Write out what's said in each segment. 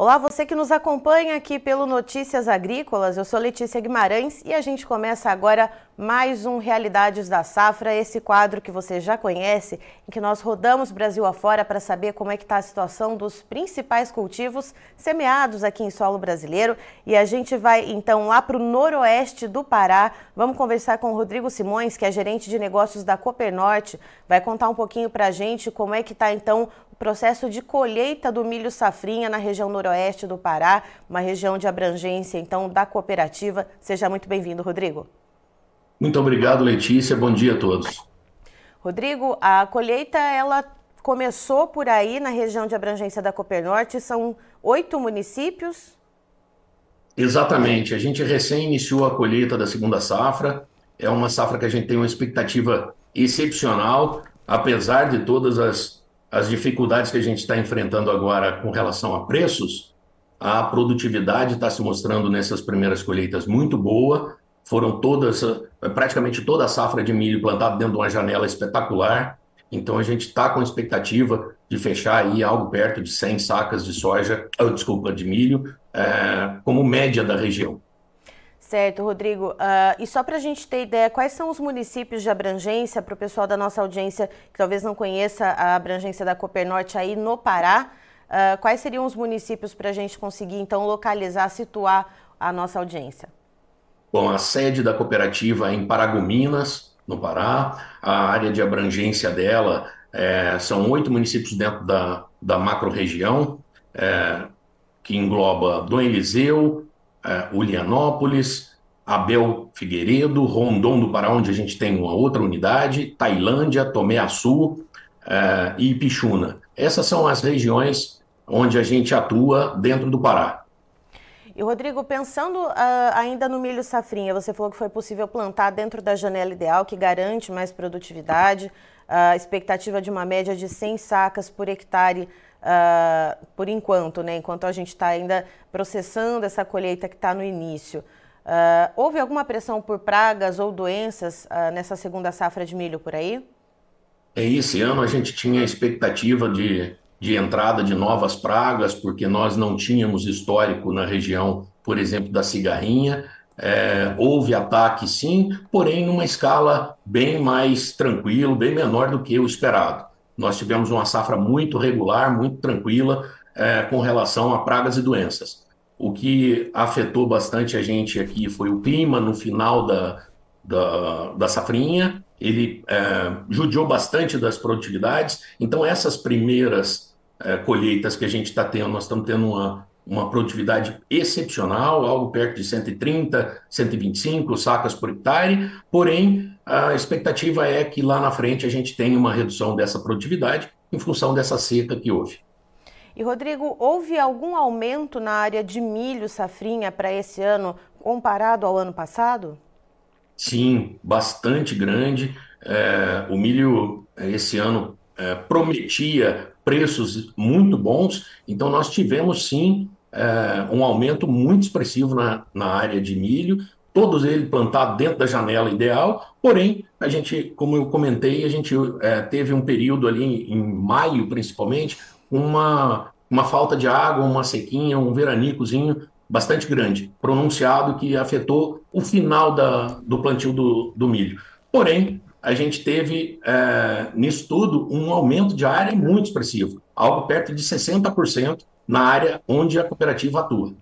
Olá, você que nos acompanha aqui pelo Notícias Agrícolas. Eu sou Letícia Guimarães e a gente começa agora mais um Realidades da Safra, esse quadro que você já conhece, em que nós rodamos Brasil afora para saber como é que está a situação dos principais cultivos semeados aqui em solo brasileiro. E a gente vai então lá para o noroeste do Pará. Vamos conversar com o Rodrigo Simões, que é gerente de negócios da Cooper Norte. Vai contar um pouquinho para a gente como é que está então processo de colheita do milho safrinha na região noroeste do Pará, uma região de abrangência, então, da cooperativa. Seja muito bem-vindo, Rodrigo. Muito obrigado, Letícia. Bom dia a todos. Rodrigo, a colheita, ela começou por aí na região de abrangência da Norte. São oito municípios? Exatamente. A gente recém iniciou a colheita da segunda safra. É uma safra que a gente tem uma expectativa excepcional, apesar de todas as as dificuldades que a gente está enfrentando agora com relação a preços, a produtividade está se mostrando nessas primeiras colheitas muito boa. Foram todas, praticamente toda a safra de milho plantada dentro de uma janela espetacular. Então a gente está com expectativa de fechar aí algo perto de 100 sacas de soja, desculpa, de milho, é, como média da região. Certo, Rodrigo. Uh, e só para a gente ter ideia, quais são os municípios de abrangência para o pessoal da nossa audiência que talvez não conheça a abrangência da Copernorte aí no Pará? Uh, quais seriam os municípios para a gente conseguir então localizar, situar a nossa audiência? Bom, a sede da cooperativa é em Paragominas, no Pará. A área de abrangência dela é, são oito municípios dentro da, da macro-região, é, que engloba Dom Eliseu, é, Ulianópolis, Abel Figueiredo, Rondon do Pará, onde a gente tem uma outra unidade, Tailândia, Tomé Açu é, e Pichuna. Essas são as regiões onde a gente atua dentro do Pará. E Rodrigo, pensando uh, ainda no milho safrinha, você falou que foi possível plantar dentro da janela ideal, que garante mais produtividade, a uh, expectativa de uma média de 100 sacas por hectare uh, por enquanto, né? Enquanto a gente está ainda processando essa colheita que está no início. Uh, houve alguma pressão por pragas ou doenças uh, nessa segunda safra de milho por aí? É, esse ano a gente tinha a expectativa de, de entrada de novas pragas, porque nós não tínhamos histórico na região, por exemplo, da cigarrinha. É, houve ataque sim, porém numa escala bem mais tranquilo, bem menor do que o esperado nós tivemos uma safra muito regular, muito tranquila é, com relação a pragas e doenças. O que afetou bastante a gente aqui foi o clima no final da, da, da safrinha, ele é, judiou bastante das produtividades, então essas primeiras é, colheitas que a gente está tendo, nós estamos tendo uma, uma produtividade excepcional, algo perto de 130, 125 sacas por hectare, porém a expectativa é que lá na frente a gente tenha uma redução dessa produtividade em função dessa seca que houve. E Rodrigo, houve algum aumento na área de milho safrinha para esse ano comparado ao ano passado? Sim, bastante grande. É, o milho esse ano é, prometia preços muito bons, então nós tivemos sim é, um aumento muito expressivo na, na área de milho, todos eles plantados dentro da janela ideal, porém, a gente, como eu comentei, a gente é, teve um período ali em, em maio, principalmente, uma, uma falta de água, uma sequinha, um veranicozinho bastante grande, pronunciado, que afetou o final da, do plantio do, do milho. Porém, a gente teve, é, nisso tudo, um aumento de área muito expressivo, algo perto de 60% na área onde a cooperativa atua.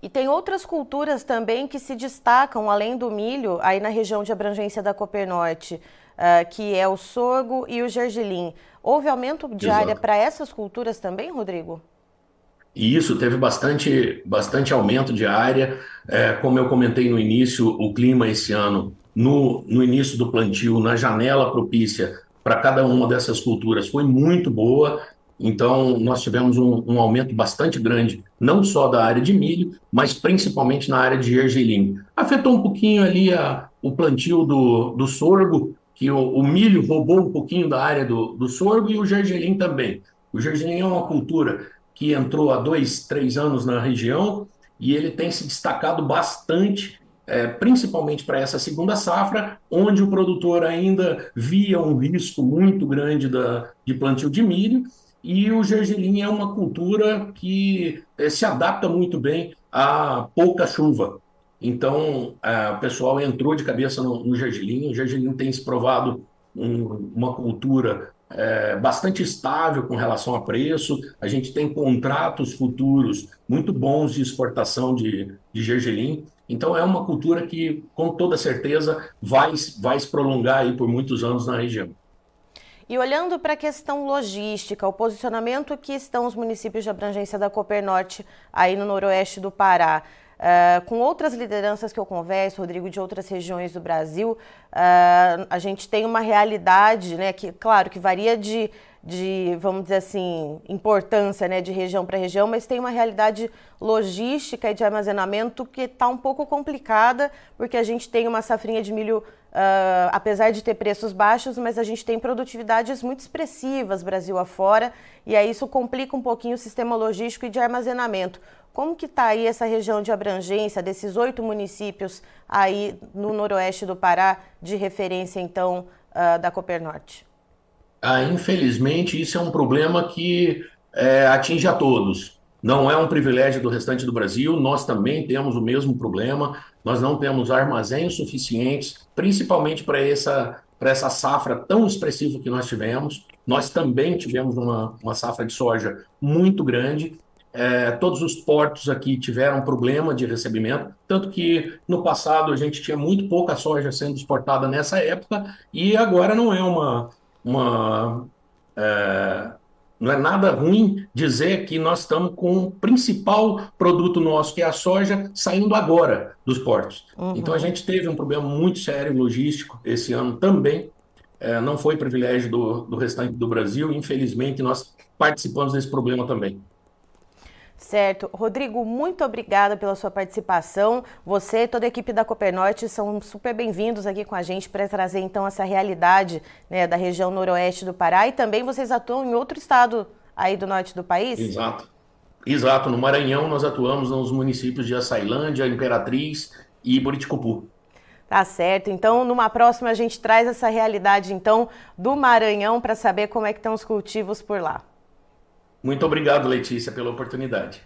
E tem outras culturas também que se destacam, além do milho, aí na região de abrangência da Copernorte, uh, que é o sorgo e o gergelim. Houve aumento de Exato. área para essas culturas também, Rodrigo? E isso teve bastante, bastante aumento de área. É, como eu comentei no início, o clima esse ano, no, no início do plantio, na janela propícia para cada uma dessas culturas, foi muito boa. Então, nós tivemos um, um, aumento bastante grande, não só da área de milho, mas principalmente na área de gergelim. Afetou um pouquinho ali a, o plantio do, do sorgo, que o, o, milho roubou um pouquinho da área do, do sorgo e o gergelim também. O gergelim é uma cultura que entrou há dois, três anos na região e ele tem se destacado bastante, é, principalmente para essa segunda safra, onde o produtor ainda via um risco muito grande da, de plantio de milho e o gergelim é uma cultura que eh, se adapta muito bem a pouca chuva. Então, eh, o pessoal entrou de cabeça no, no gergelim. O gergelim tem se provado um, uma cultura é, bastante estável com relação a preço. A gente tem contratos futuros muito bons de exportação de, de gergelim. Então, é uma cultura que, com toda certeza, vai, vai se prolongar aí por muitos anos na região. E olhando para a questão logística, o posicionamento que estão os municípios de abrangência da Copernorte aí no noroeste do Pará, Uh, com outras lideranças que eu converso, Rodrigo, de outras regiões do Brasil, uh, a gente tem uma realidade, né, que, claro, que varia de, de vamos dizer assim, importância né, de região para região, mas tem uma realidade logística e de armazenamento que está um pouco complicada, porque a gente tem uma safrinha de milho, uh, apesar de ter preços baixos, mas a gente tem produtividades muito expressivas Brasil afora, e aí isso complica um pouquinho o sistema logístico e de armazenamento. Como que está aí essa região de abrangência desses oito municípios aí no noroeste do Pará, de referência então uh, da Copernorte? Ah, infelizmente, isso é um problema que é, atinge a todos. Não é um privilégio do restante do Brasil, nós também temos o mesmo problema, nós não temos armazéns suficientes, principalmente para essa, essa safra tão expressiva que nós tivemos. Nós também tivemos uma, uma safra de soja muito grande é, todos os portos aqui tiveram problema de recebimento, tanto que no passado a gente tinha muito pouca soja sendo exportada nessa época e agora não é uma, uma é, não é nada ruim dizer que nós estamos com o principal produto nosso, que é a soja, saindo agora dos portos. Uhum. Então a gente teve um problema muito sério logístico esse ano também. É, não foi privilégio do, do restante do Brasil, infelizmente nós participamos desse problema também. Certo. Rodrigo, muito obrigada pela sua participação. Você e toda a equipe da Copernorte são super bem-vindos aqui com a gente para trazer então essa realidade né, da região noroeste do Pará e também vocês atuam em outro estado aí do norte do país? Exato. Exato. No Maranhão nós atuamos nos municípios de Açailândia, Imperatriz e Buriticupu. Tá certo. Então, numa próxima a gente traz essa realidade então do Maranhão para saber como é que estão os cultivos por lá. Muito obrigado, Letícia, pela oportunidade.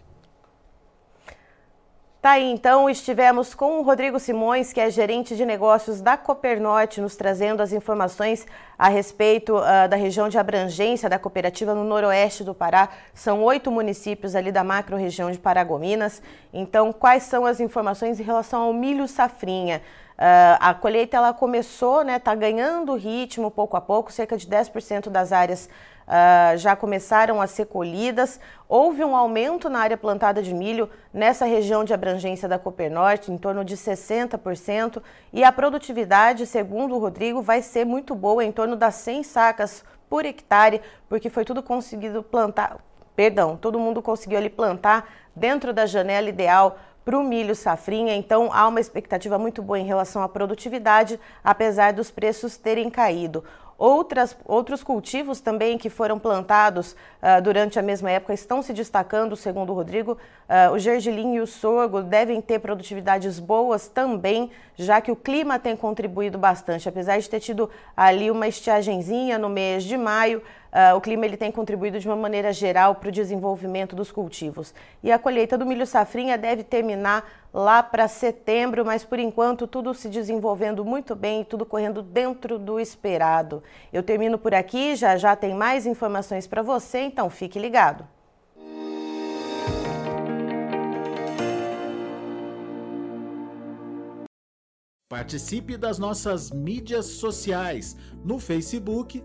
Tá aí, então, estivemos com o Rodrigo Simões, que é gerente de negócios da Copernorte, nos trazendo as informações a respeito uh, da região de abrangência da cooperativa no noroeste do Pará. São oito municípios ali da macro-região de Paragominas. Então, quais são as informações em relação ao milho safrinha? Uh, a colheita ela começou, né, tá ganhando ritmo pouco a pouco, cerca de 10% das áreas uh, já começaram a ser colhidas. Houve um aumento na área plantada de milho nessa região de abrangência da Copernorte, em torno de 60%, e a produtividade, segundo o Rodrigo, vai ser muito boa, em torno das 100 sacas por hectare, porque foi tudo conseguido plantar, perdão, todo mundo conseguiu ali plantar dentro da janela ideal para o milho safrinha, então há uma expectativa muito boa em relação à produtividade, apesar dos preços terem caído. Outras, outros cultivos também que foram plantados uh, durante a mesma época estão se destacando, segundo o Rodrigo. Uh, o gergelim e o sorgo devem ter produtividades boas também, já que o clima tem contribuído bastante. Apesar de ter tido ali uma estiagenzinha no mês de maio, Uh, o clima ele tem contribuído de uma maneira geral para o desenvolvimento dos cultivos. E a colheita do milho safrinha deve terminar lá para setembro, mas por enquanto tudo se desenvolvendo muito bem, tudo correndo dentro do esperado. Eu termino por aqui, já já tem mais informações para você, então fique ligado. Participe das nossas mídias sociais no Facebook